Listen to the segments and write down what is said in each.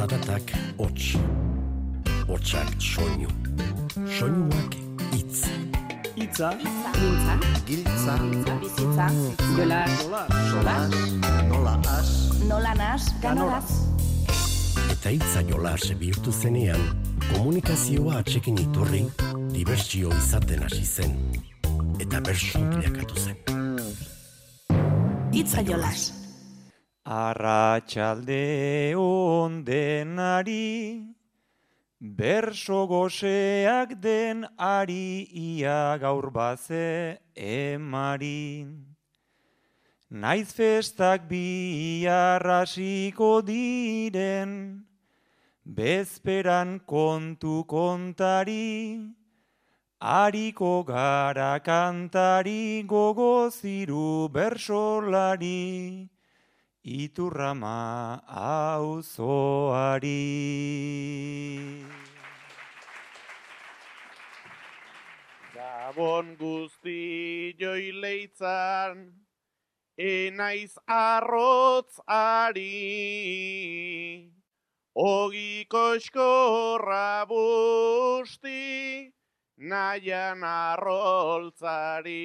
zaratak hots, hotsak soinu, soinuak itz. Itza, Giltza, Giltza, bizitza, jola, solas, nola as, nola nas, ganoraz. Eta itza jolas bihurtu zenean, komunikazioa atxekin iturri, dibertsio izaten hasi zen. Eta bersu bilakatu zen. Itza jolas. Arratxalde ondenari, berso goseak den ari ia gaur baze emarin. Naiz festak bi arrasiko diren, bezperan kontu kontari, Ariko gara kantari gogoziru bersolari, iturrama auzoari. Gabon guzti joi leitzan, enaiz arrotz ari, ogiko eskorra busti, nahian arroltzari.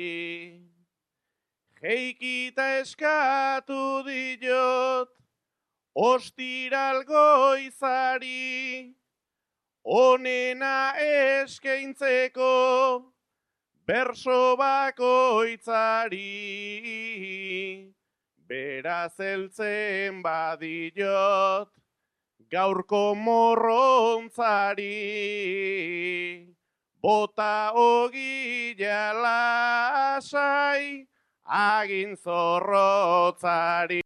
Jeikita eskatu diot, ostiral goizari, onena eskaintzeko, berso bakoitzari. Beraz eltzen badiot, gaurko morrontzari. Bota ogila lasai, agin zorrotzari.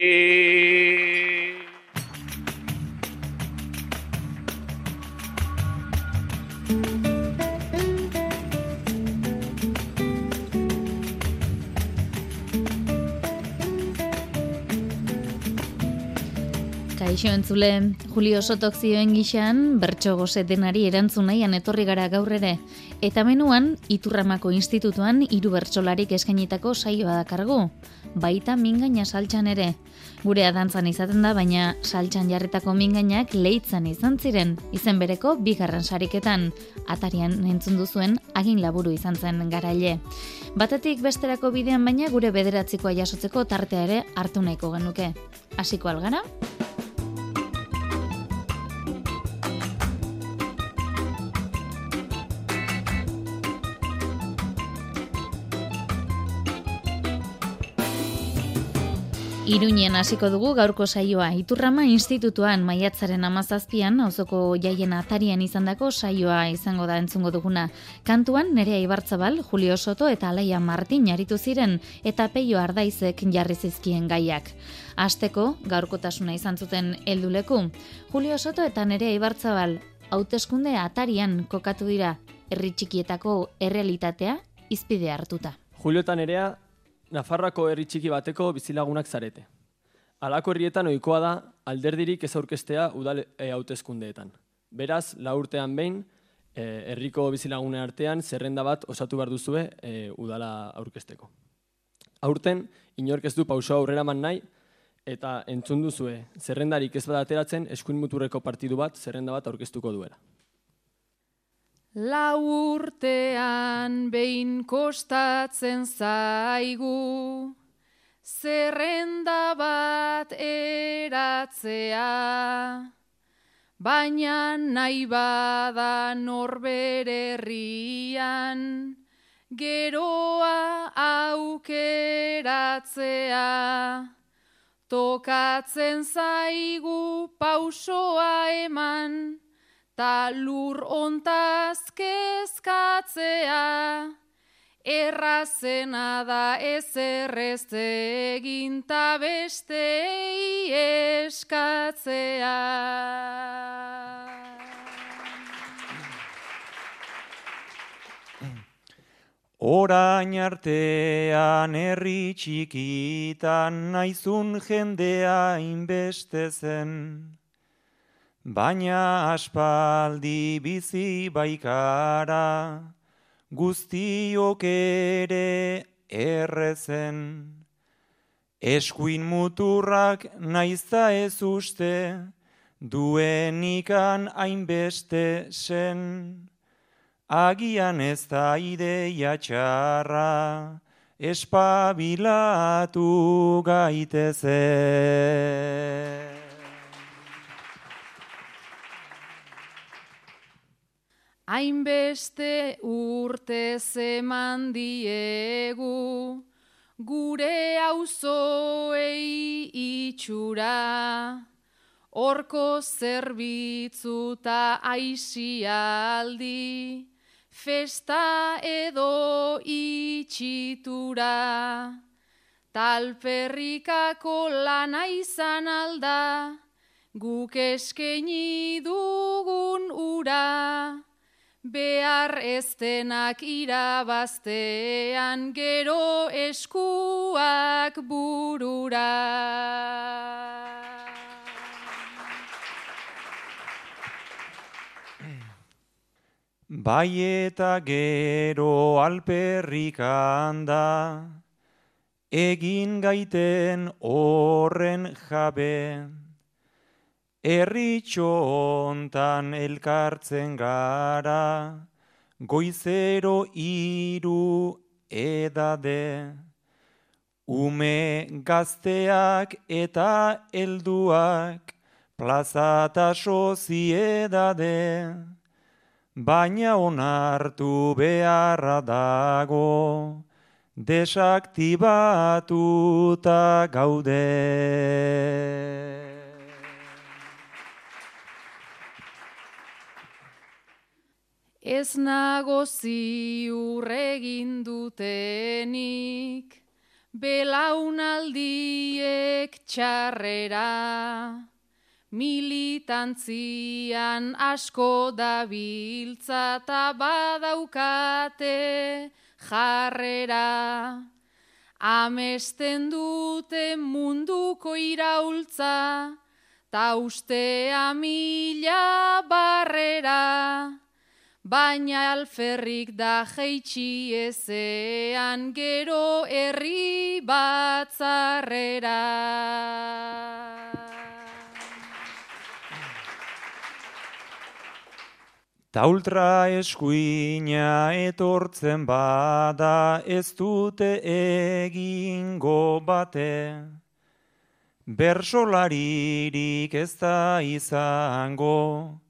Kaixo entzule, Julio Sotok zioen gixan, bertso gozetenari erantzun nahian etorri gara gaur ere. Eta menuan, Iturramako Institutuan hiru bertsolarik eskainitako saioa dakargu. Baita mingaina saltxan ere. Gure dantzan izaten da, baina saltxan jarritako mingainak leitzan izan ziren, izen bereko bigarren sariketan. Atarian entzun duzuen, agin laburu izan zen garaile. Batetik besterako bidean baina gure bederatzikoa jasotzeko tartea ere hartu nahiko genuke. Hasiko algara? Iruñen hasiko dugu gaurko saioa. Iturrama institutuan maiatzaren amazazpian, auzoko jaien atarian izandako saioa izango da entzungo duguna. Kantuan Nerea Ibartzabal, Julio Soto eta Alaia Martin jaritu ziren eta Peio Ardaizek jarri zizkien gaiak. Asteko gaurkotasuna izan zuten helduleku. Julio Soto eta Nerea Ibartzabal hauteskunde atarian kokatu dira herri txikietako errealitatea izpide hartuta. Julio eta Nerea Nafarroako herri txiki bateko bizilagunak zarete. Halako herrietan ohikoa da alderdirik ez aurkestea udal e. Beraz, la urtean behin, e, herriko bizilagunen artean zerrenda bat osatu behar duzue e, udala aurkesteko. Aurten, inork ez du pauso aurrera man nahi, eta entzun duzue, zerrendarik ez bada ateratzen, eskuin muturreko partidu bat, zerrenda bat aurkeztuko duela. Lau urtean behin kostatzen zaigu, zerrenda bat eratzea, baina nahi bada norbere herrian, geroa aukeratzea. Tokatzen zaigu pausoa eman, ta lur ontaz kezkatzea, errazena da ez errez egin ta bestei eskatzea. Orain artean herri txikitan naizun jendea inbeste zen. Baina aspaldi bizi baikara, guztiok ere errezen. Eskuin muturrak naizta ez uste, duenikan hainbeste zen, agian ez da ideia txarra, espabilatu gaiteze. Hainbeste urte zeman diegu, gure auzoei itxura, Horko zerbitzuta aizialdi, festa edo itxitura. Talperrikako lana izan alda, guk eskeni dugun ura. Behar eztenak irabaztean gero eskuak burura. Bai eta gero alperrik handa, egin gaiten horren jabe, erritxo ontan elkartzen gara, goizero iru edade, ume gazteak eta helduak, plazata soziedade, baina onartu beharra dago, desaktibatuta gaude. Ez nago ziurregin dutenik, belaunaldiek txarrera, militantzian asko dabiltza eta badaukate jarrera. Amesten dute munduko iraultza, ta ustea mila barrera. Baina alferrik da jeitsi ezean gero herri batzarrera. Ta ultra eskuina etortzen bada ez dute egingo bate. Bersolaririk ez da izango,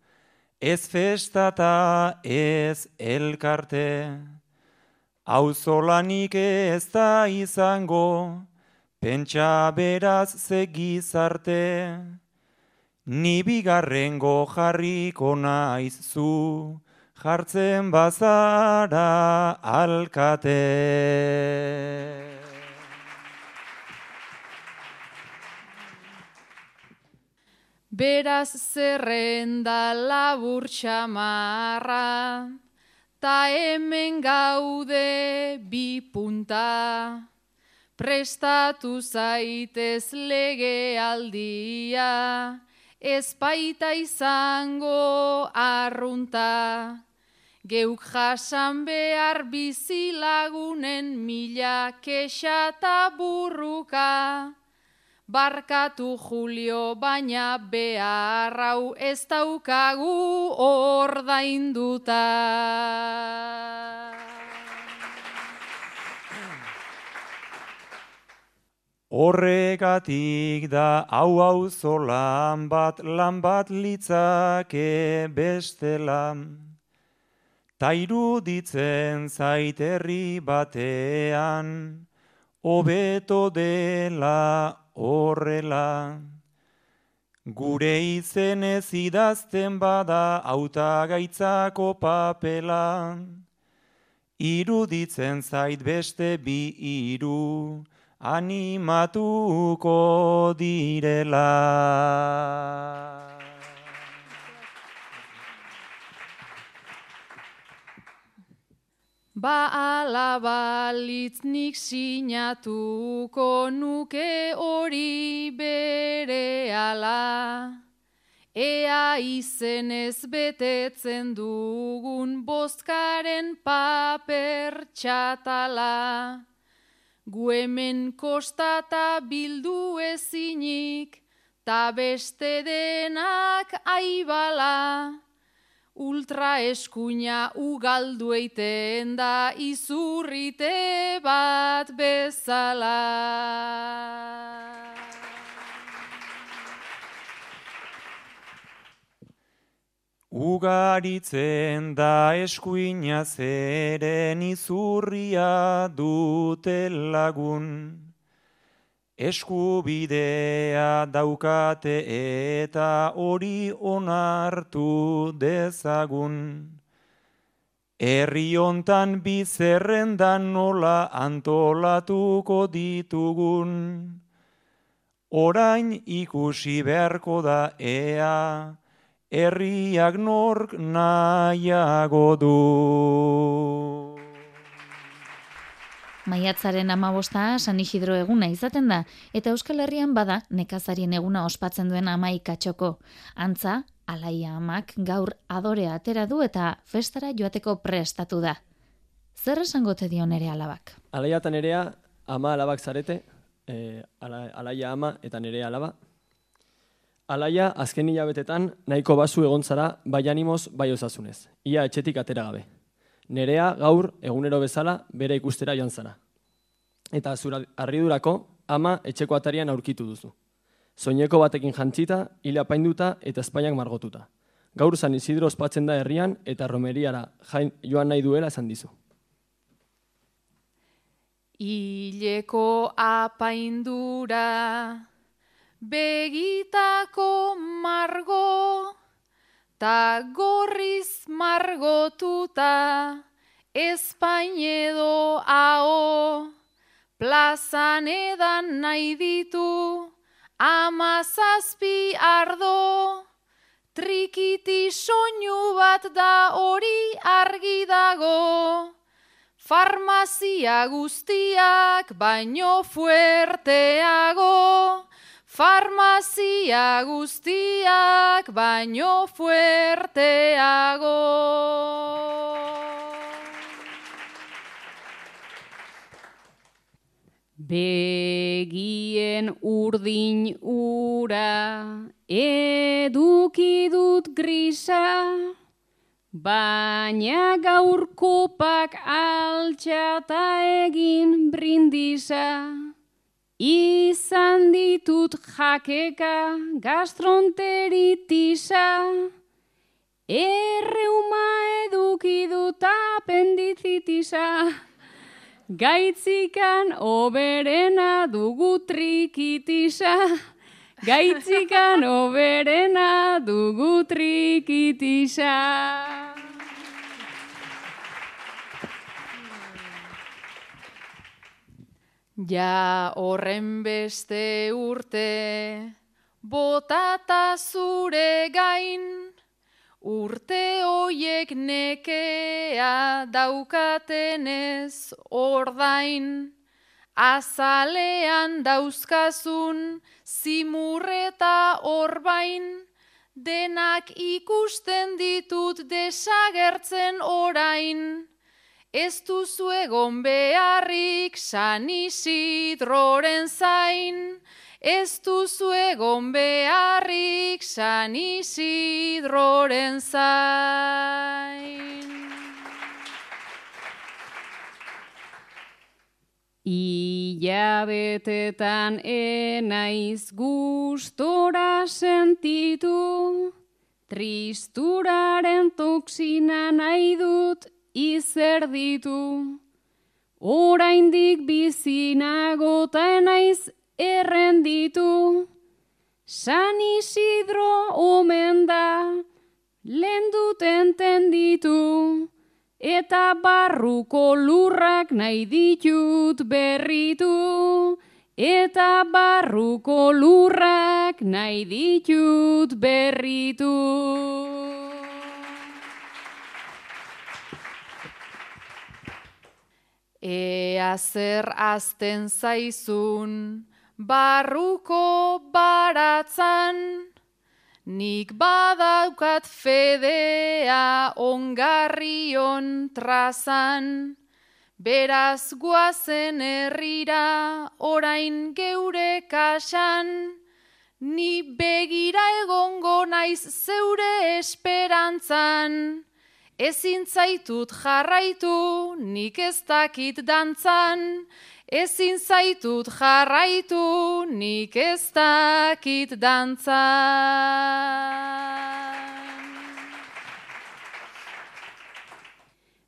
ez festata ez elkarte. Auzolanik ez da izango, pentsa beraz zegizarte. Ni bigarrengo jarriko naiz zu, jartzen bazara alkate. Beraz zerrenda labur txamarra, ta hemen gaude bi punta. Prestatu zaitez lege aldia, ez baita izango arrunta. Geuk jasan behar bizilagunen mila kexa burruka. Barkatu Julio baina behar hau ez daukagu ordainduta. Horregatik da hau hau zolan bat lan bat litzake bestela. Ta iruditzen zaiterri batean, hobeto dela horrela. Gure izenez idazten bada auta gaitzako papela. Iruditzen zait beste bi iru, animatuko direla. Ba alabalitz nik sinatuko nuke hori bere ala. Ea izenez betetzen dugun bozkaren paper Gu hemen kostata bildu ezinik, ta beste denak aibala, ultra eskuina ugaldu eiten da izurrite bat bezala. Ugaritzen da eskuina zeren izurria dute lagun. Eskubidea daukate eta hori onartu dezagun. Herri hontan bizerrendan nola antolatuko ditugun. Orain ikusi beharko da ea, herriak nork nahiago du. Maiatzaren amabosta San Isidro eguna izaten da, eta Euskal Herrian bada nekazarien eguna ospatzen duen amaikatxoko. Antza, alaia amak gaur adorea atera du eta festara joateko prestatu da. Zer esango te dio nere alabak? Alaia eta nerea ama alabak zarete, e, alaia ama eta nerea alaba. Alaia azken hilabetetan nahiko basu egon zara bai animoz bai osasunez. Ia etxetik atera gabe. Nerea gaur egunero bezala bere ikustera joan zara. Eta zura arridurako ama etxeko atarian aurkitu duzu. Soineko batekin jantzita, hile apainduta eta Espainiak margotuta. Gaur San Isidro ospatzen da herrian eta romeriara joan nahi duela esan dizu. Ileko apaindura begitako margo ta gorriz margotuta Espainedo hao plazan edan nahi ditu amazazpi ardo. Trikiti soinu bat da hori argi dago farmazia guztiak baino fuerteago farmazia guztiak baino fuerteago. Begien urdin ura eduki dut grisa, baina gaur kopak altxata egin brindisa. Izan ditut jakeka gastronteritisa, erreuma eduki dut apendizitisa, gaitzikan oberena dugu trikitisa, gaitzikan oberena dugu trikitisa. Ja horren beste urte, botata zure gain, urte hoiek nekea daukatenez ordain, azalean dauzkazun zimurreta orbain, denak ikusten ditut desagertzen orain. Ez duzu egon beharrik San Isidroren zain, ez duzu egon beharrik San Isidroren zain. Ila betetan enaiz gustora sentitu, tristuraren toksina nahi dut izer ditu. Oraindik bizinago ta naiz errenditu. San Isidro omen da, lehen dut entenditu. Eta barruko lurrak nahi ditut berritu. Eta barruko lurrak nahi ditut berritu. Ea zer azten zaizun, barruko baratzan, nik badaukat fedea ongarrion trazan, beraz guazen herrira orain geure kasan, ni begira egongo naiz zeure esperantzan. Ezin zaitut jarraitu, nik ez dakit dantzan. Ezin zaitut jarraitu, nik ez dakit dantzan.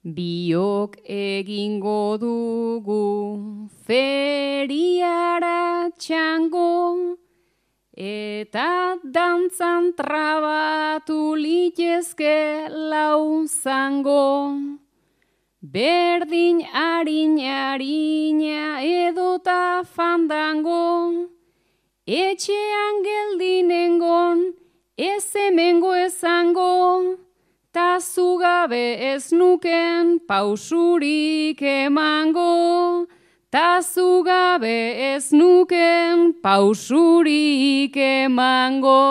Biok egingo dugu feriara txango eta dantzan trabatu litezke lau zango. Berdin harin harina edota fandango, etxean geldinengon ez emengo ezango, ta zugabe ez nuken pausurik emango, ta zugabe ez nuken pausurik emango.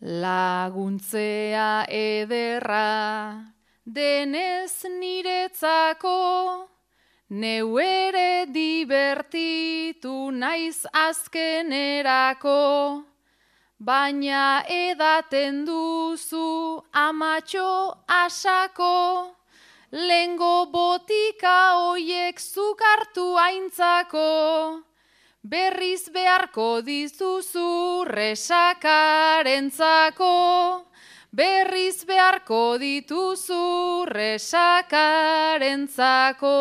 Laguntzea ederra denez niretzako, Neu ere divertitu naiz azkenerako, baina edaten duzu amatxo asako, lengo botika hoiek zukartu aintzako, berriz beharko dizuzu resakarentzako, berriz beharko dituzu resakarentzako.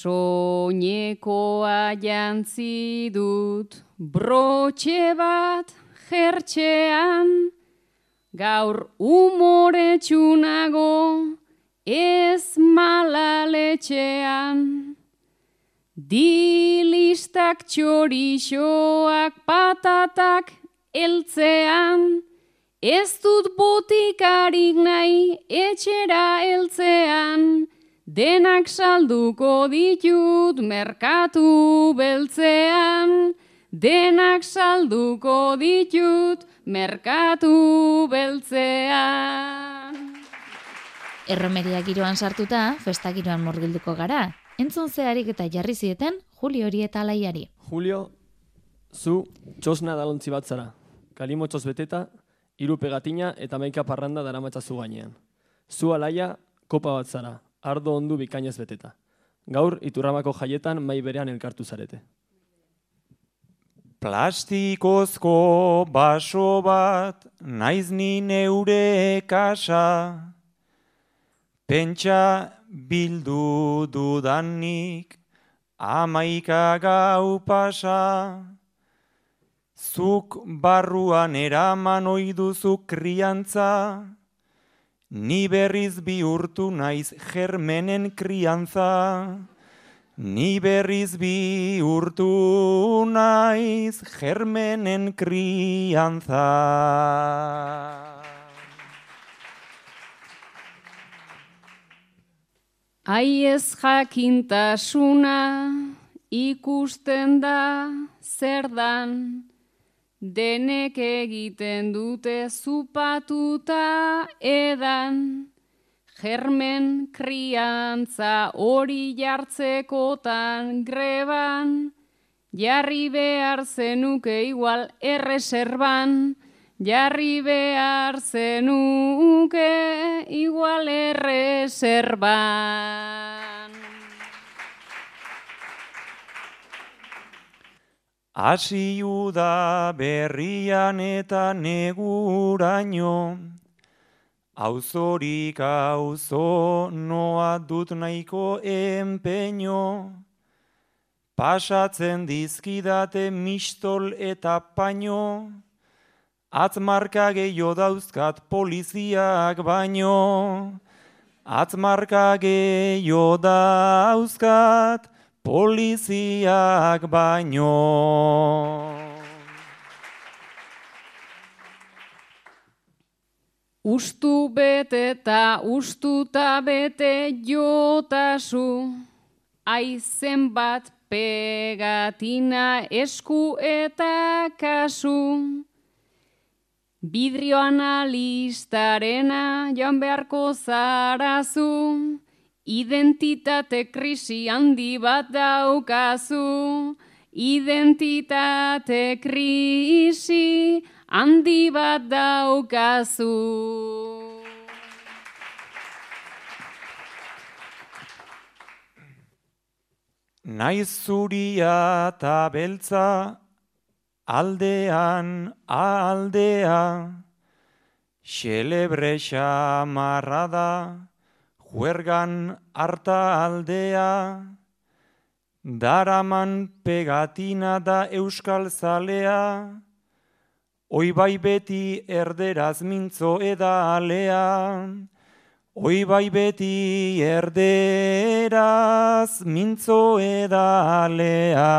Soinekoa jantzi dut brotxe bat jertxean, gaur umore txunago ez malaletxean. Dilistak txorixoak patatak eltzean, ez dut botikarik nahi etxera eltzean, denak salduko ditut merkatu beltzean, denak salduko ditut merkatu beltzean. Erromeria giroan sartuta, festa giroan morgilduko gara, entzun zeharik eta jarri zieten Julio hori eta alaiari. Julio, zu txosna dalontzi bat zara. Kalimo txos beteta, hiru pegatina eta maika parranda dara zu gainean. Zu alaia, kopa bat zara, ardo ondu bikainez beteta. Gaur, iturramako jaietan mai berean elkartu zarete. Plastikozko baso bat, naiz ni neure kasa, pentsa bildu dudanik amaika gau pasa. Zuk barruan eraman oiduzu kriantza, ni berriz bihurtu naiz germenen kriantza. Ni berriz bihurtu naiz germenen kriantza. Aiez jakintasuna ikusten da zer dan, denek egiten dute zupatuta edan, germen kriantza hori jartzekotan greban, jarri behar zenuke igual erreserban, jarri behar zenuke igual erreserban. Asi da berrian eta neguraino, auzorik auzo noa dut nahiko empeño, pasatzen dizkidate mistol eta paino, Atzmarka gehiago dauzkat poliziak baino. Atzmarka gehiago dauzkat poliziak baino. Ustu bete eta ustuta bete jotasu, aizen bat pegatina esku eta kasu. Bidrio analistarena joan beharko zarazu, identitate krisi handi bat daukazu, identitate krisi handi bat daukazu. Naiz zuria eta beltza aldean aldea, xelebre xamarra da, juergan harta aldea, daraman pegatina da euskal zalea, oi bai beti erderaz mintzo eda alea, Oi bai beti erderaz mintzo edalea.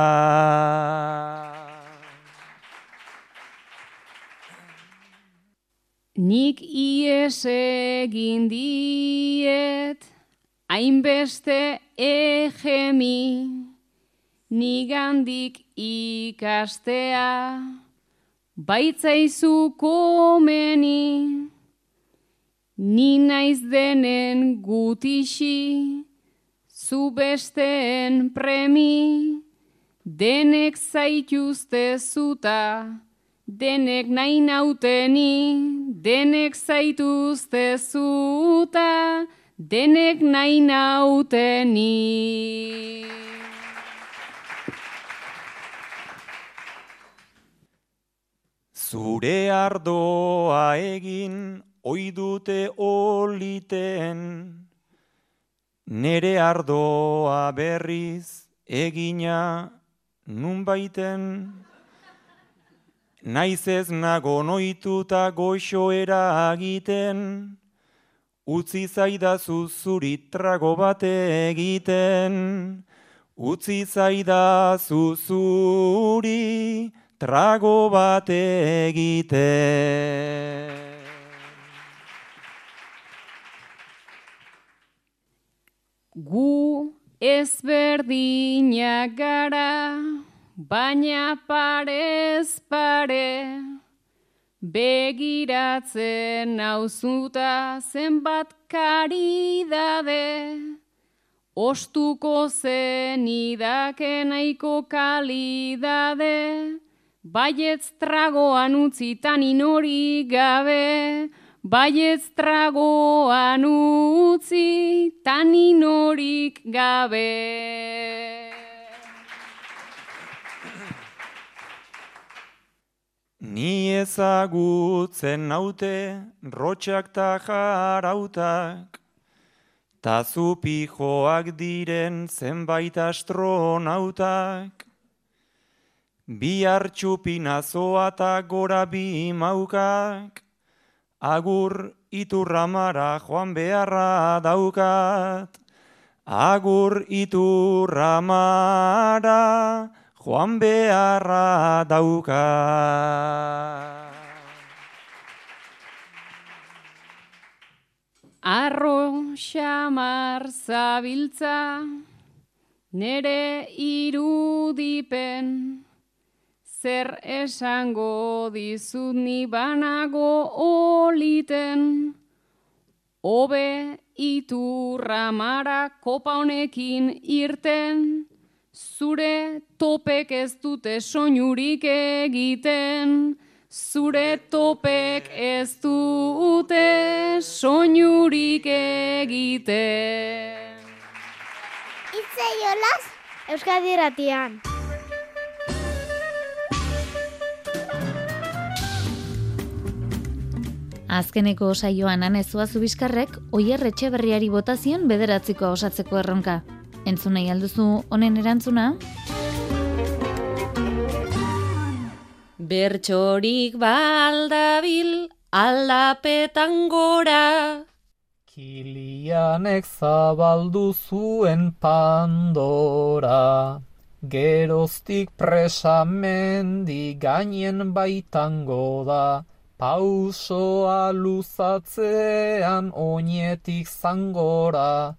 Nik ies egin diet, hainbeste egemi, nigandik ikastea, baitzaizu komeni, Ni naiz denen gutixi, zu besteen premi, denek zaituzte zuta, denek nahi nauteni, denek zaituzte zuta, denek nahi nauteni. Zure ardoa egin oi dute oliten, nere ardoa berriz egina nun baiten, naiz ez nago noituta goxoera egiten, utzi zaidazu zuri trago bate egiten, utzi zaidazu zuri trago bate egiten. Gu ezberdinak gara, baina parez pare, begiratzen nauzuta zenbat karidade, ostuko zen idakenaiko kalidade, baietz tragoan utzitan inori gabe, Baietz tragoan utzi, taninorik gabe. Ni ezagutzen naute, rotxak ta jarautak, ta zupijoak diren zenbait astronautak, bi hartxupinazoa ta gora bi maukak, agur iturramara joan beharra daukat. Agur iturramara joan beharra daukat. Arro xamar zabiltza, nere irudipen, zer esango dizut ni banago oliten, Obe iturra mara kopa honekin irten, zure topek ez dute soinurik egiten, zure topek ez dute soinurik egiten. Itzei olaz, Euskadi ratian. Azkeneko saioan anezua zubiskarrek oier berriari botazion bederatziko osatzeko erronka. Entzunei alduzu honen erantzuna? Bertxorik baldabil aldapetan gora. Kilianek zabaldu zuen pandora. Geroztik presamendi gainen baitango da. Pausoa luzatzean oinetik zangora,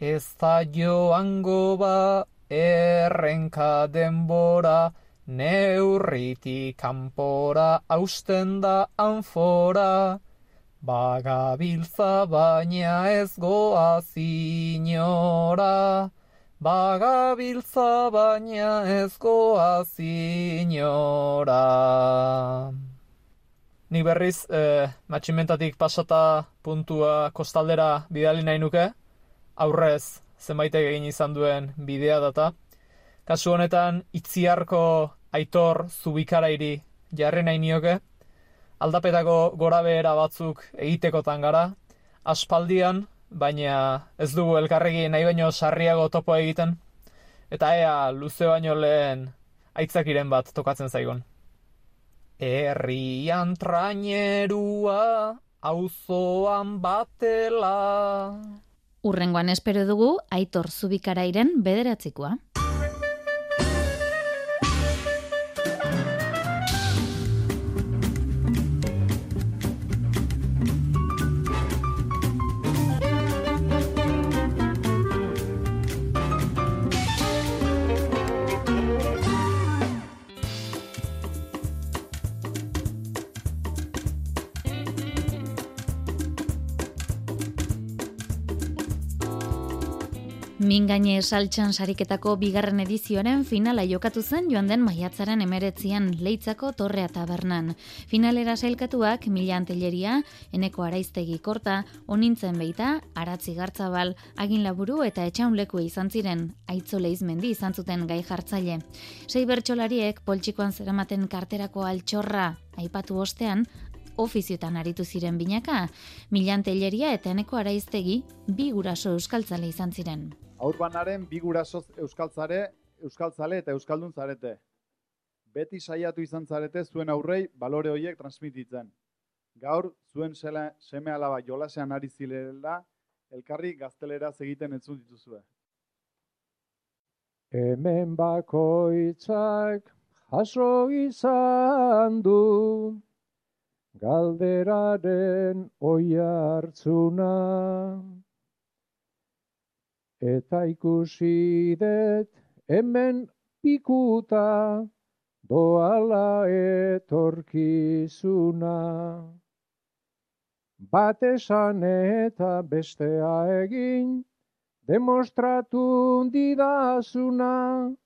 ez da joango ba errenka denbora, neurritik kanpora hausten da anfora, bagabiltza baina ez goa zinora, bagabiltza baina ez goa zinora. Ni berriz, eh, matximentatik pasata puntua kostaldera bidali nahi nuke, aurrez zenbaitek egin izan duen bidea data. Kasu honetan, itziarko aitor zubikarairi jarri nahi nioke, aldapetako gora behera batzuk egitekotan gara, aspaldian, baina ez dugu elkarregi nahi baino sarriago topo egiten, eta ea luze baino lehen aitzakiren bat tokatzen zaigun. Herrian trainerua, auzoan batela. Urrengoan espero dugu Aitor Zubikarairen bederatzikoa. Mingaine saltxan sariketako bigarren edizioaren finala jokatu zen joan den maiatzaren emeretzian leitzako torrea tabernan. Finalera sailkatuak mila anteleria, eneko araiztegi korta, onintzen beita, aratzi gartzabal, agin laburu eta etxaunleku izan ziren, aitzo leizmendi izan zuten gai jartzaile. Sei bertxolariek poltsikoan zeramaten karterako altxorra aipatu ostean, ofiziotan aritu ziren binaka, milanteleria eta eneko araiztegi bi guraso euskaltzale izan ziren aurbanaren bi gurasoz euskaltzare, euskaltzale eta euskaldun zarete. Beti saiatu izan zarete zuen aurrei balore horiek transmititzen. Gaur, zuen sele, seme alaba jolasean ari zilela, elkarri gaztelera egiten entzun dituzue. Hemen bakoitzak jaso izan du, galderaren oi hartzuna eta ikusi dut hemen pikuta doala etorkizuna. Bat esan eta bestea egin, demostratu didazuna,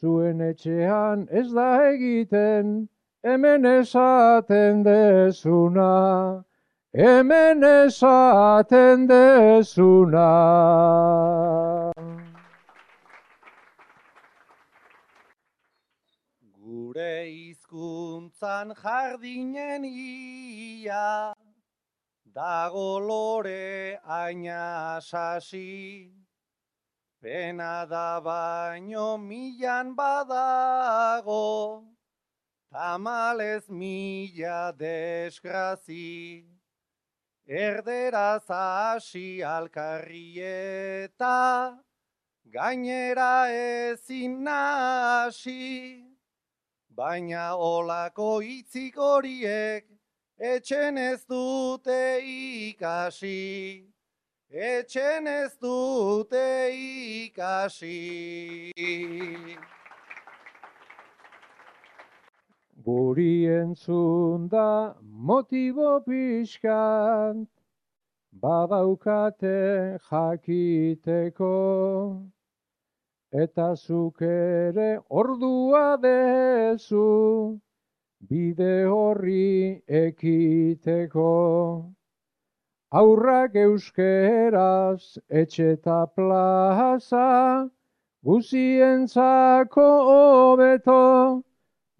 zuen etxean ez da egiten, hemen esaten dezuna hemen esaten dezuna. Gure hizkuntzan jardinen ia, dago lore aina sasi, pena da baino milan badago, tamalez mila desgrazi. Erderaz hasi alkarrieta, gainera ezin nasi, baina olako hitzik horiek etxen ez dute ikasi, etxen ez dute ikasi. Guri entzun da motibo pixkan, badaukate jakiteko, eta zuk ere ordua dezu, bide horri ekiteko. Aurrak euskeraz etxeta plaza, guzientzako hobeto,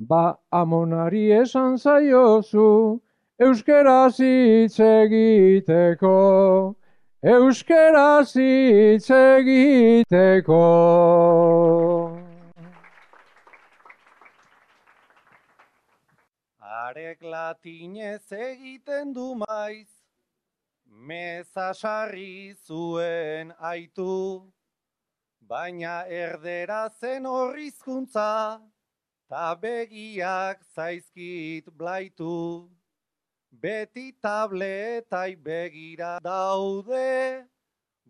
Ba amonari esan zaiozu, euskeraz hitz egiteko, euskeraz hitz egiteko. Arek latinez egiten du maiz, meza sarri zuen aitu, baina erdera zen horrizkuntza, ta begiak zaizkit blaitu, beti tabletai begira daude,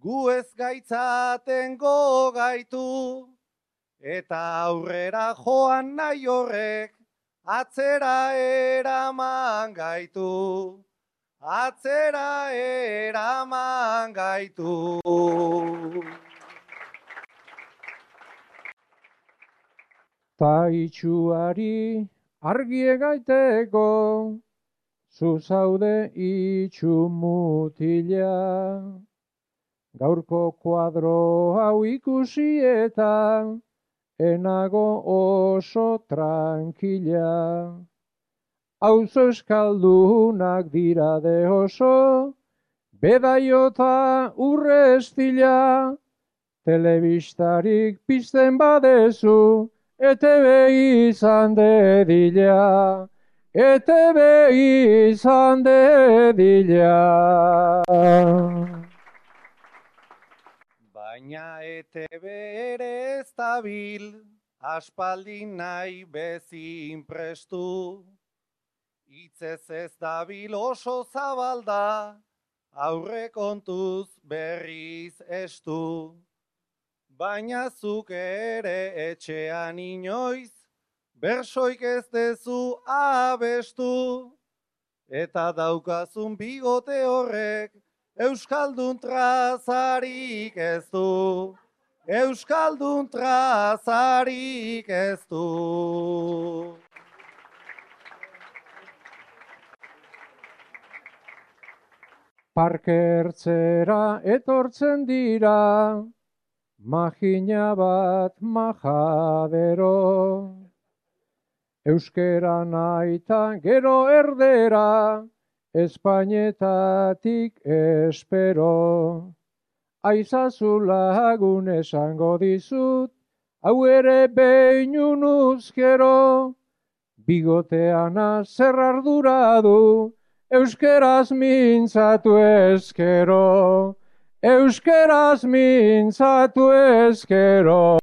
gu ez gaitzaten gogaitu, eta aurrera joan nahi horrek, atzera eraman gaitu, atzera eraman gaitu. Ta itxuari argie gaiteko, zu zaude itxu mutila. Gaurko kuadro hau ikusi eta enago oso tranquila. Auzo eskaldunak dira de oso, bedaiota urre estila, telebistarik pizten badezu, ETB izan dedila, ETB izan dedila. Baina ETB ere ez dabil, aspaldi nahi bezin prestu. Itzez ez dabil oso zabalda, aurre kontuz berriz estu. Baina zuk ere etxean inoiz, bersoik ez dezu abestu. Eta daukazun bigote horrek, Euskaldun trazarik ez du. Euskaldun trazarik ez du. Parkertzera etortzen dira, magina bat majadero. Euskera naita gero erdera, Espainetatik espero. Aizazu lagun esango dizut, hau ere behin uzkero. Bigoteana zer ardura du, euskeraz mintzatu eskero. Euskeraz mintzatu eskero.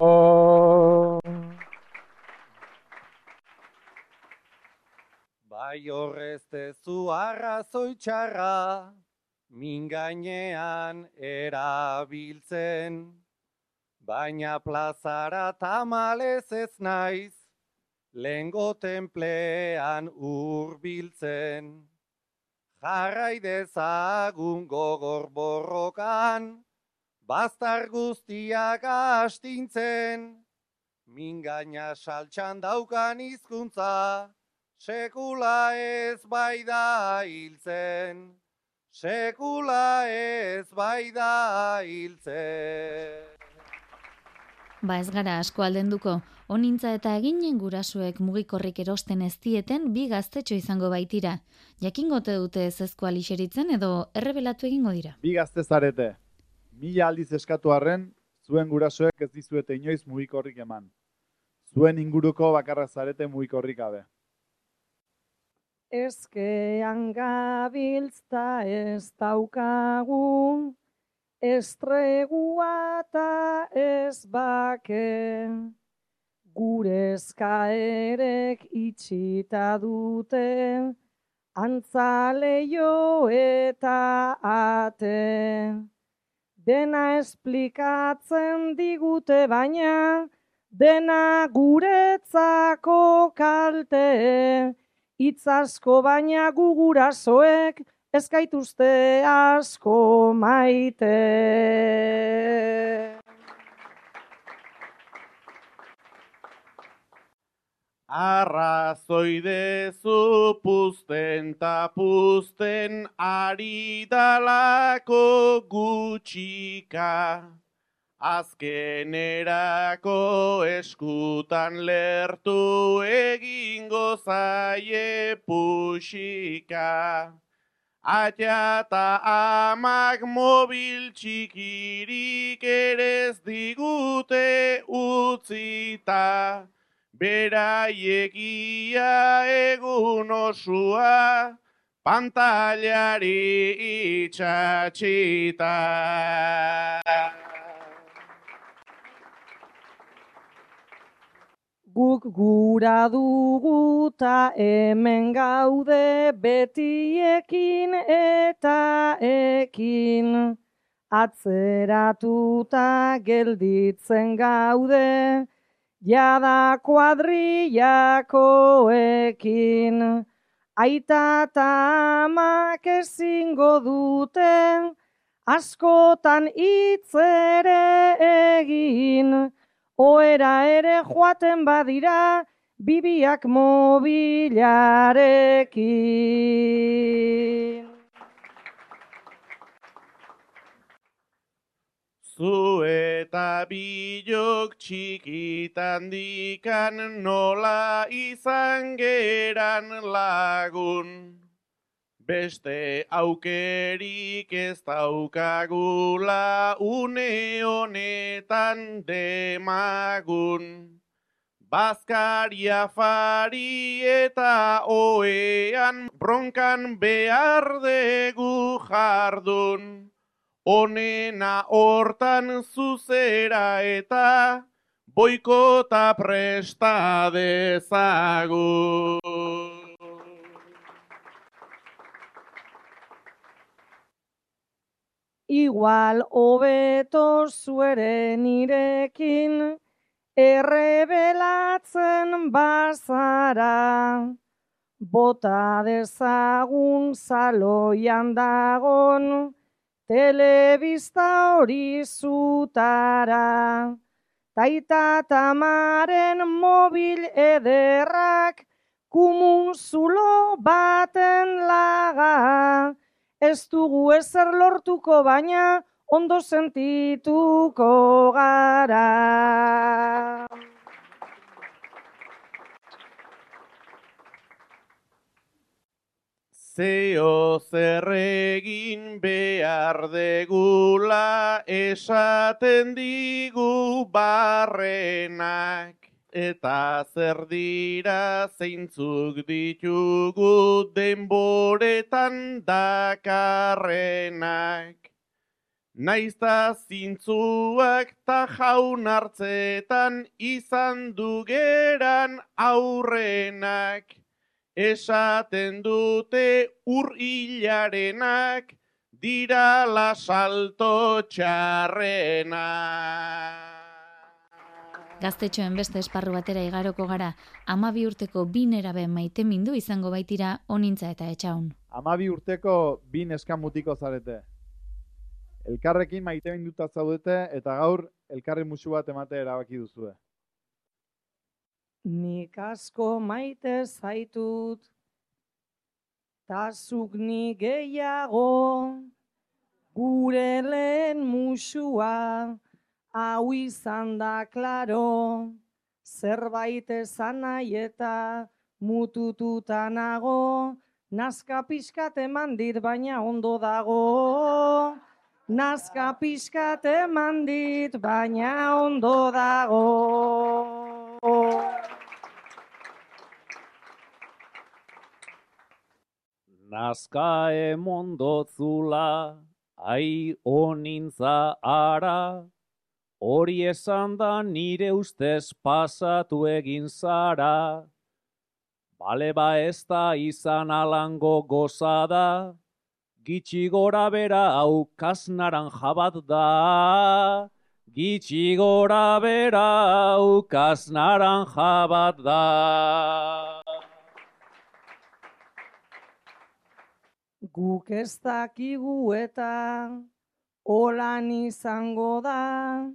Bai horrez dezu arrazoi txarra, min gainean erabiltzen. Baina plazara tamalez ez naiz, lengo templean urbiltzen. Jarrai dezagun gogor borrokan, bastar guztiak astintzen. Min gaina saltxan daukan hizkuntza, sekula ez bai da hiltzen. Sekula ez bai da hiltzen. Ba ez gara asko aldenduko, onintza eta eginen gurasuek mugikorrik erosten ez dieten bi gaztetxo izango baitira. Jakingote dute ez ezkoa lixeritzen edo errebelatu egingo dira. Bi gazte zarete. Mila aldiz eskatu arren, zuen gurasoek ez dizuete inoiz mugikorrik eman. Zuen inguruko bakarra zarete mugikorrik gabe. Ezkean gabiltzta ez daukagu, estregua eta ez bake. Gure eskaerek itxita dute, antzaleio eta ate. Dena esplikatzen digute baina, dena guretzako kalte. Itz asko baina gugurasoek ez gaituzte asko maite. Arrazoi dezu puzten puzten ari dalako gutxika. Azkenerako eskutan lertu egingo zaie puxika. Atia eta amak mobil txikirik ere ez digute utzita. Beraiekia egun osua, pantailari itxatxita. Guk gura dugu ta hemen gaude betiekin eta ekin. Atzeratuta gelditzen gaude, jada kuadrillakoekin. Aita eta amak ezingo duten, askotan hitz ere egin. Oera ere joaten badira, bibiak mobilarekin. Zu eta bilok txikitan dikan nola izan geran lagun. Beste aukerik ez daukagula une honetan demagun. Bazkaria fari eta oean bronkan behar degu jardun. Onena hortan zuzera eta boikota presta dezagun. Igual hobeto zueren irekin, errebelatzen bazara. Bota dezagun zaloian dagon, telebista hori zutara. Taita tamaren mobil ederrak, kumun zulo baten laga. Ez dugu ezer lortuko baina, ondo sentituko gara. Zeo zer egin behar degula esaten digu barrenak. Eta zer dira zeintzuk ditugu denboretan dakarrenak. Naizta zintzuak ta jaun hartzetan izan dugeran aurrenak. Esaten dute ur hilarenak dira la salto txarrena. Gaztetxoen beste esparru batera igaroko gara, amabi urteko bi nerabe maite mindu izango baitira onintza eta etxaun. Amabi urteko bi neskamutiko zarete. Elkarrekin maite minduta zaudete eta gaur elkarri musu bat emate erabaki duzue. Nik asko maite zaitut, tazuk ni gehiago, gure lehen musua, hau izan da klaro, zerbait esan nahi eta mutututa nago, nazka pixkat eman dit baina ondo dago. Nazka pixkat eman dit baina ondo dago. Nazka emondotzula, ai onintza ara, hori esan da nire ustez pasatu egin zara. Bale ba ez da izan alango gozada, gitxi gora bera hau kasnaranja bat da. Gitxi gora bera hau kasnaranja bat da. Guk ez dakigu eta holan izango da,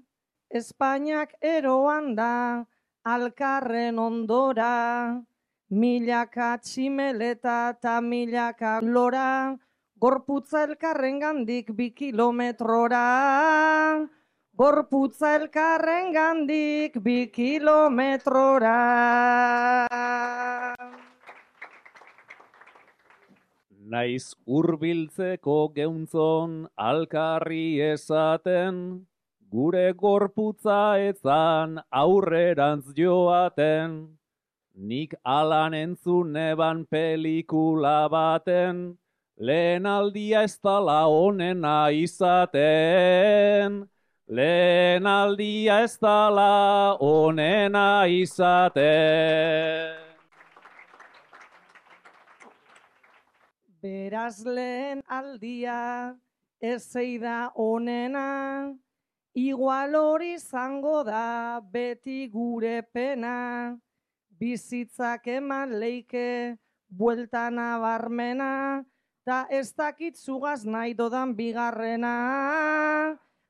Espainiak eroan da, alkarren ondora, milaka tximeleta eta milaka lora, gorputza elkarren gandik bi kilometrora. Gorputza elkarren gandik bi kilometrora. Naiz hurbiltzeko geuntzon alkarri esaten, gure gorputza etzan aurrerantz joaten. Nik alan entzun eban pelikula baten, lehen aldia ez tala onena izaten. Lehen aldia ez tala onena izaten. Beraz lehen aldia ez da onena, Igual hori izango da beti gure pena, bizitzak eman leike buelta nabarmena, ta ez dakit zugaz nahi dodan bigarrena,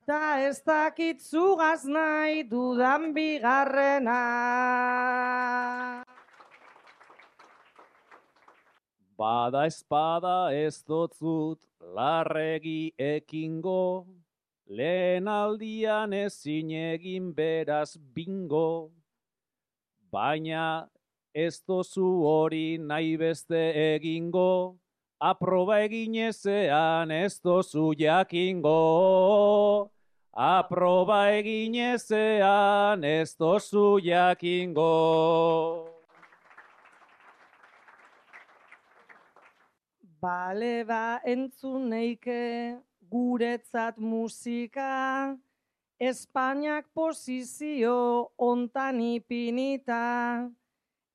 ta ez dakit zugaz nahi dudan bigarrena. Bada espada ez dotzut larregi ekingo, lehen aldian ezin egin beraz bingo, baina ez dozu hori nahi beste egingo, aproba egin ezean ez dozu jakingo. Aproba egin ezean ez dozu jakingo. Bale ba entzun neike guretzat musika, Espainiak posizio ontan ipinita,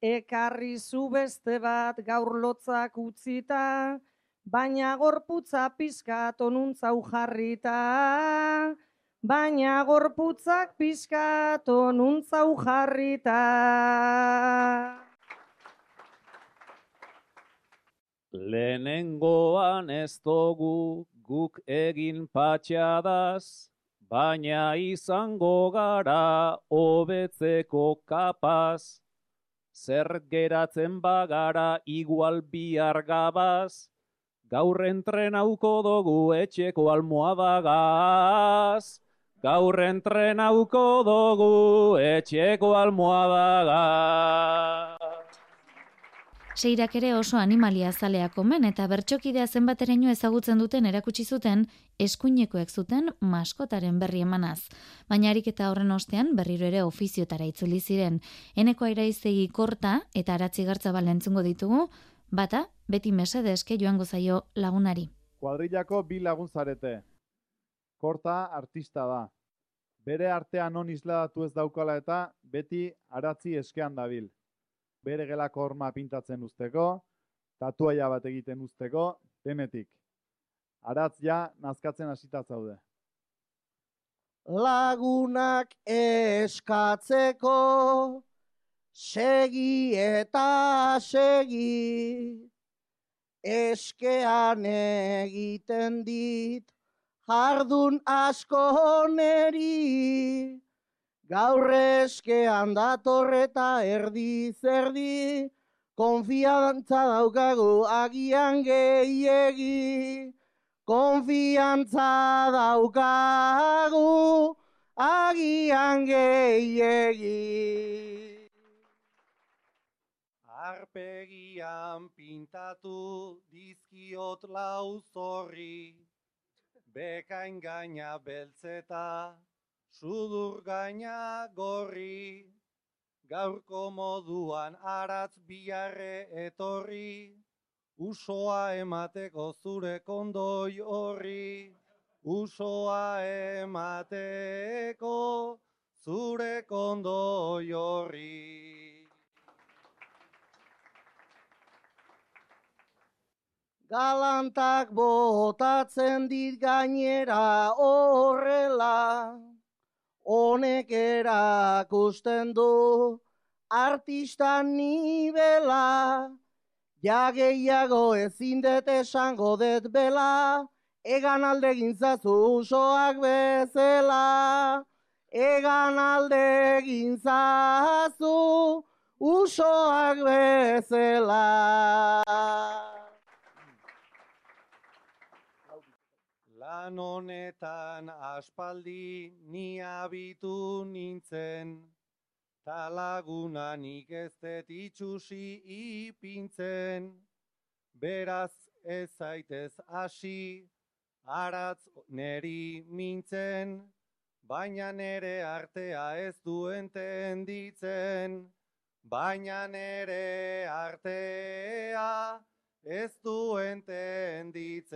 ekarri zu beste bat gaur lotzak utzita, baina gorputza pizkat onuntza jarrita, baina gorputzak pizkat onuntza jarrita. Lehenengoan ez dugu guk egin patxadaz, baina izango gara hobetzeko kapaz. Zer geratzen bagara igual bihar gabaz, gaur entrenauko dugu etxeko almohadagaz. Gaur entrenauko dugu etxeko almohadagaz. Seirak ere oso animalia zaleak omen eta bertxokidea zenbateraino ezagutzen duten erakutsi zuten eskuinekoek zuten maskotaren berri emanaz. Baina ariketa horren ostean berriro ere ofiziotara itzuli ziren. Eneko airaizegi korta eta aratzi gartza balentzungo ditugu, bata beti mesede eske joango zaio lagunari. Kuadrillako bi lagun zarete. Korta artista da. Bere artean non isladatu ez daukala eta beti aratzi eskean dabil bere gelako horma pintatzen usteko, tatuaia bat egiten usteko, denetik. Aratz ja, nazkatzen hasita zaude. Lagunak eskatzeko, segi eta segi, eskean egiten dit, jardun asko neri, Gaur eskean datorreta erdi zerdi, konfiantza daukagu agian gehiegi. Konfiantza daukagu agian gehiegi. Arpegian pintatu dizkiot lau zorri, bekain gaina beltzeta, sudur gaina gorri, gaurko moduan aratz biarre etorri, usoa emateko zure kondoi horri, usoa emateko zure kondoi horri. Galantak botatzen dit gainera horrela, honek erakusten du artista nibela, ja gehiago ezin dut esango dut bela, egan alde gintzazu usoak bezela, egan alde gintzazu usoak bezela. Lan honetan aspaldi ni abitu nintzen, ta laguna nik ez dut itxusi ipintzen, beraz ez zaitez hasi, aratz neri mintzen, baina nere artea ez duen tenditzen, baina nere artea ez duen tenditzen.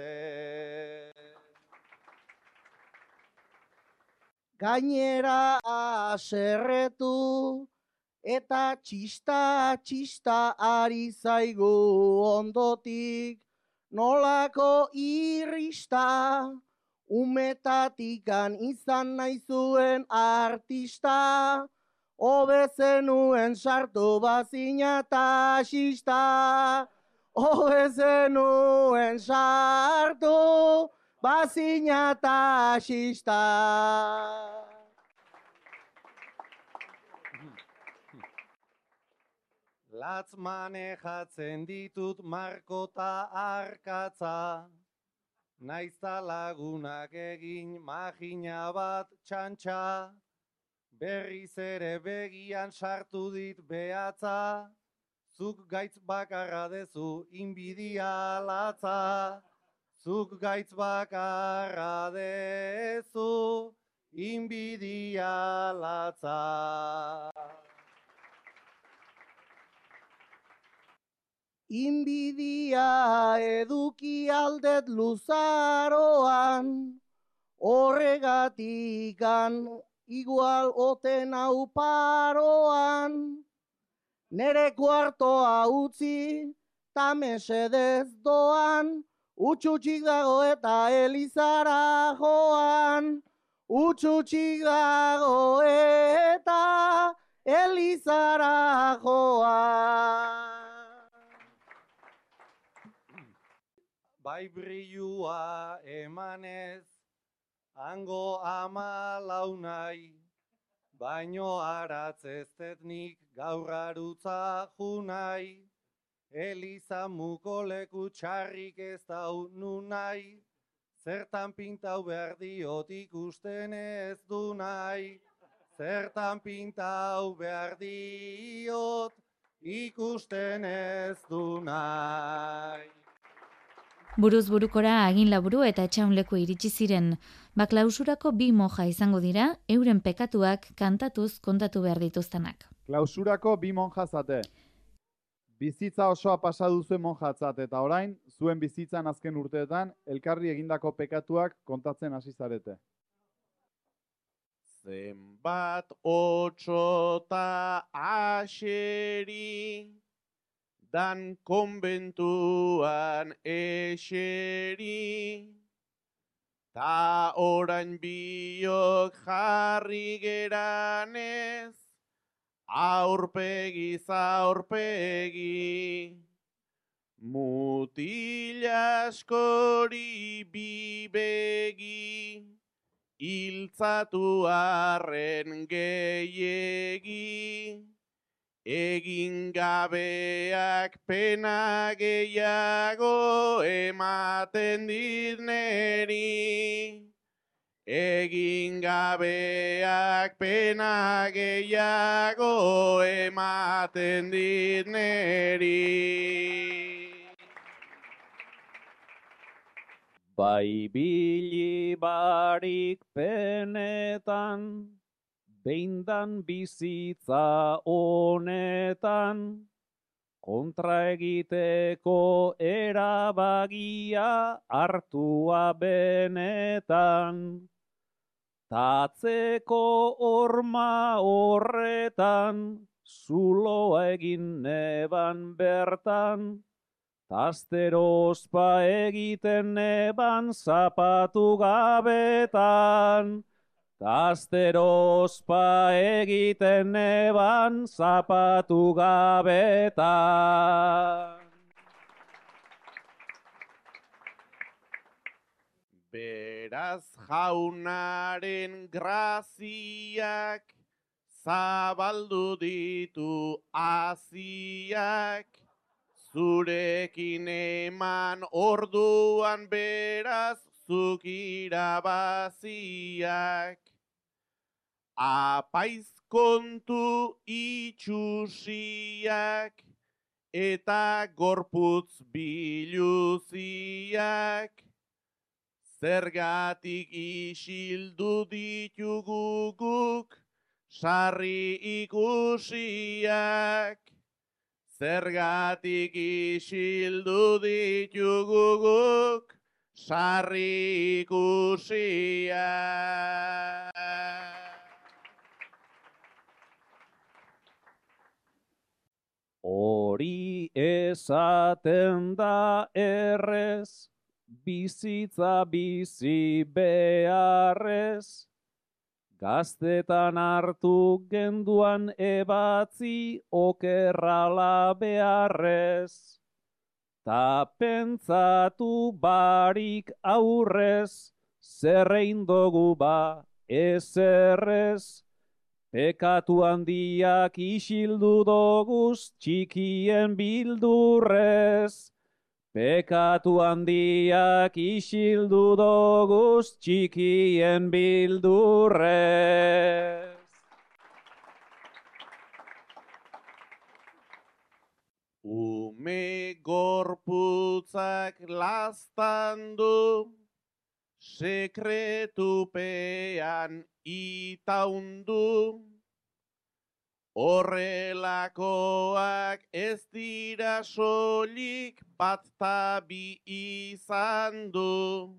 Gainera aserretu, eta txista txista ari zaigu ondotik, nolako irrista, umetatikan izan nahi zuen artista, hobe zenuen sartu bazina eta xista, hobe zenuen sartu bazina eta xista. Latz manejatzen ditut markota arkatza, Naizta lagunak egin magina bat txantxa, berriz ere begian sartu dit behatza, zuk gaitz bakarra dezu inbidia latza, zuk gaitz bakarra dezu inbidia latza. Inbidia eduki aldet luzaroan, horregatikan igual oten hau paroan. Nere kuartoa utzi, ta mesedez doan, utxutxik dago eta elizara joan. Utxutxik dago eta elizara joan. bai brilua emanez, hango ama launai, baino aratz ez tetnik gaur arutza junai, Eliza muko leku txarrik ez dau nunai, zertan pintau behar diot ikusten ez du nahi, zertan pintau behar diot ikusten ez du nahi. Buruz burukora agin laburu eta etxaunleku iritsi ziren, baklausurako bi moja izango dira, euren pekatuak kantatuz kontatu behar dituztenak. Klausurako bi monja zate. Bizitza osoa pasa duzuen monjatzat eta orain, zuen bizitzan azken urteetan, elkarri egindako pekatuak kontatzen hasi zarete. Zenbat otxota aseri, dan konbentuan eseri, ta orain biok jarri geranez, aurpegi zaurpegi, mutila askori bibegi, iltzatu arren gehiegi, Egin gabeak pena gehiago ematen dit neri. Egin gabeak pena gehiago ematen dit neri. Bai bili barik penetan, Beindan bizitza honetan, kontra egiteko erabagia hartua benetan. Tatzeko orma horretan, zuloa egin neban bertan, Tastero ospa egiten neban zapatu gabetan. Tastero ospa egiten neban zapatu gabetan. Beraz jaunaren graziak, zabaldu ditu aziak, zurekin eman orduan beraz zuk irabaziak. Apaiz kontu itxusiak eta gorputz biluziak. Zergatik isildu ditugu guk sarri ikusiak. Zergatik isildu ditugu guk sarri ikusiak. Hori esaten da errez, bizitza bizi beharrez, gaztetan hartu genduan ebatzi okerrala beharrez. Ta pentsatu barik aurrez, zerrein dugu ba ezerrez, pekatu handiak isildu doguz txikien bildurrez. Pekatu handiak isildu doguz txikien bildurrez. Ume gorputzak lastan du, sekretupean itaundu, Horrelakoak ez dira solik bat tabi izan du.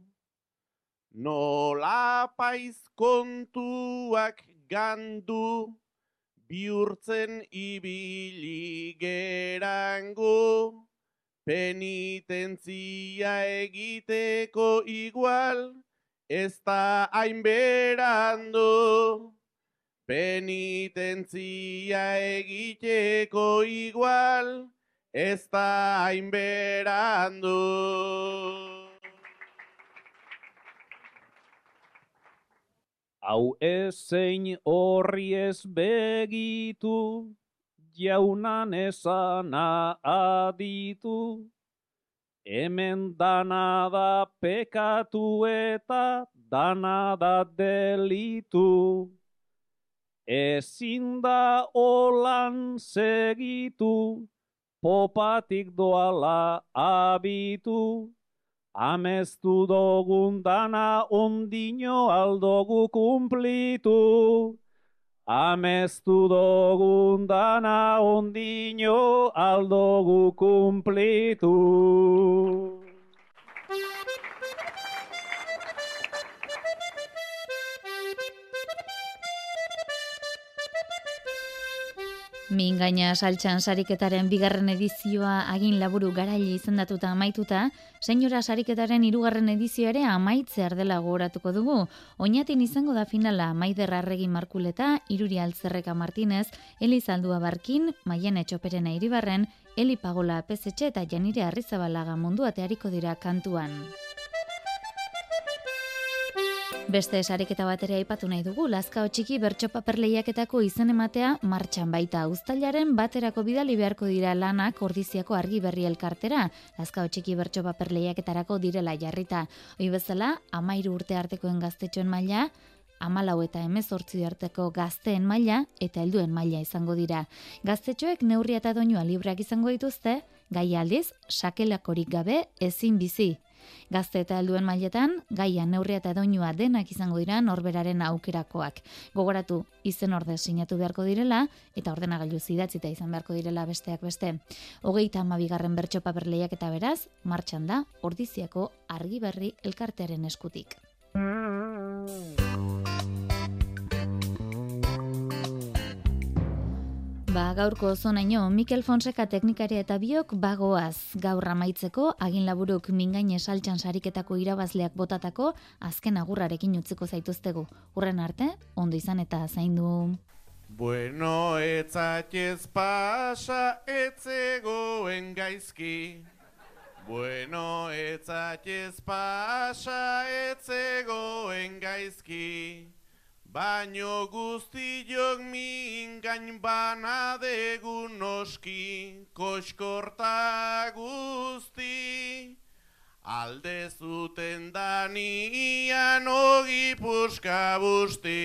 Nola paiz kontuak gandu, bihurtzen ibili gerango, penitentzia egiteko igual, ez da hainberando. Penitentzia egiteko igual, ez da hainberando. Hau ezein horri ez begitu, jaunan esana aditu, hemen dana da pekatu eta dana da delitu. Ezin da olan segitu, popatik doala abitu, amestu dogun dana ondino aldogu kumplitu. Amestu dogun dana ondino aldogu kumplitu. Mingaina saltxan sariketaren bigarren edizioa agin laburu garaile izendatuta amaituta, senyora sariketaren hirugarren edizioa ere amaitzear dela gogoratuko dugu. Oinatin izango da finala Maider Arregi Markuleta, Iruri Altzerreka Martinez, Elizaldua Barkin, Maien Etxoperena Iribarren, Eli Pagola Pezetxe eta Janire Arrizabalaga mundu ateariko dira kantuan. Beste sariketa bat ere aipatu nahi dugu, Lazkao txiki bertso paper lehiaketako izen ematea martxan baita uztailaren baterako bidali beharko dira lanak ordiziako argi berri elkartera. Lazkao txiki bertso paper lehiaketarako direla jarrita. Hoi bezala, amairu urte artekoen gaztetxoen maila, amalau eta emezortzi arteko gazteen maila eta helduen maila izango dira. Gaztetxoek neurria eta doinua libreak izango dituzte, gai aldiz, sakelakorik gabe ezin bizi. Gazte eta helduen mailetan, gaia neurria eta doinua denak izango dira norberaren aukerakoak. Gogoratu, izen orde sinatu beharko direla, eta ordenagailu zidatzita izan beharko direla besteak beste. Hogeita amabigarren bertso paper lehiak eta beraz, martxan da, ordiziako argi berri elkartearen eskutik. Ba, gaurko zonaino, Mikel Fonseca teknikaria eta biok bagoaz gaur amaitzeko, agin laburuk mingain esaltxan sariketako irabazleak botatako, azken agurrarekin utziko zaituztegu. Urren arte, ondo izan eta zaindu. Bueno, etzatez pasa etzegoen gaizki. Bueno, etzatez pasa etzegoen gaizki. Baino guztiok mingain bana degun noski, koskorta guzti. Alde zuten danian ogi puska busti.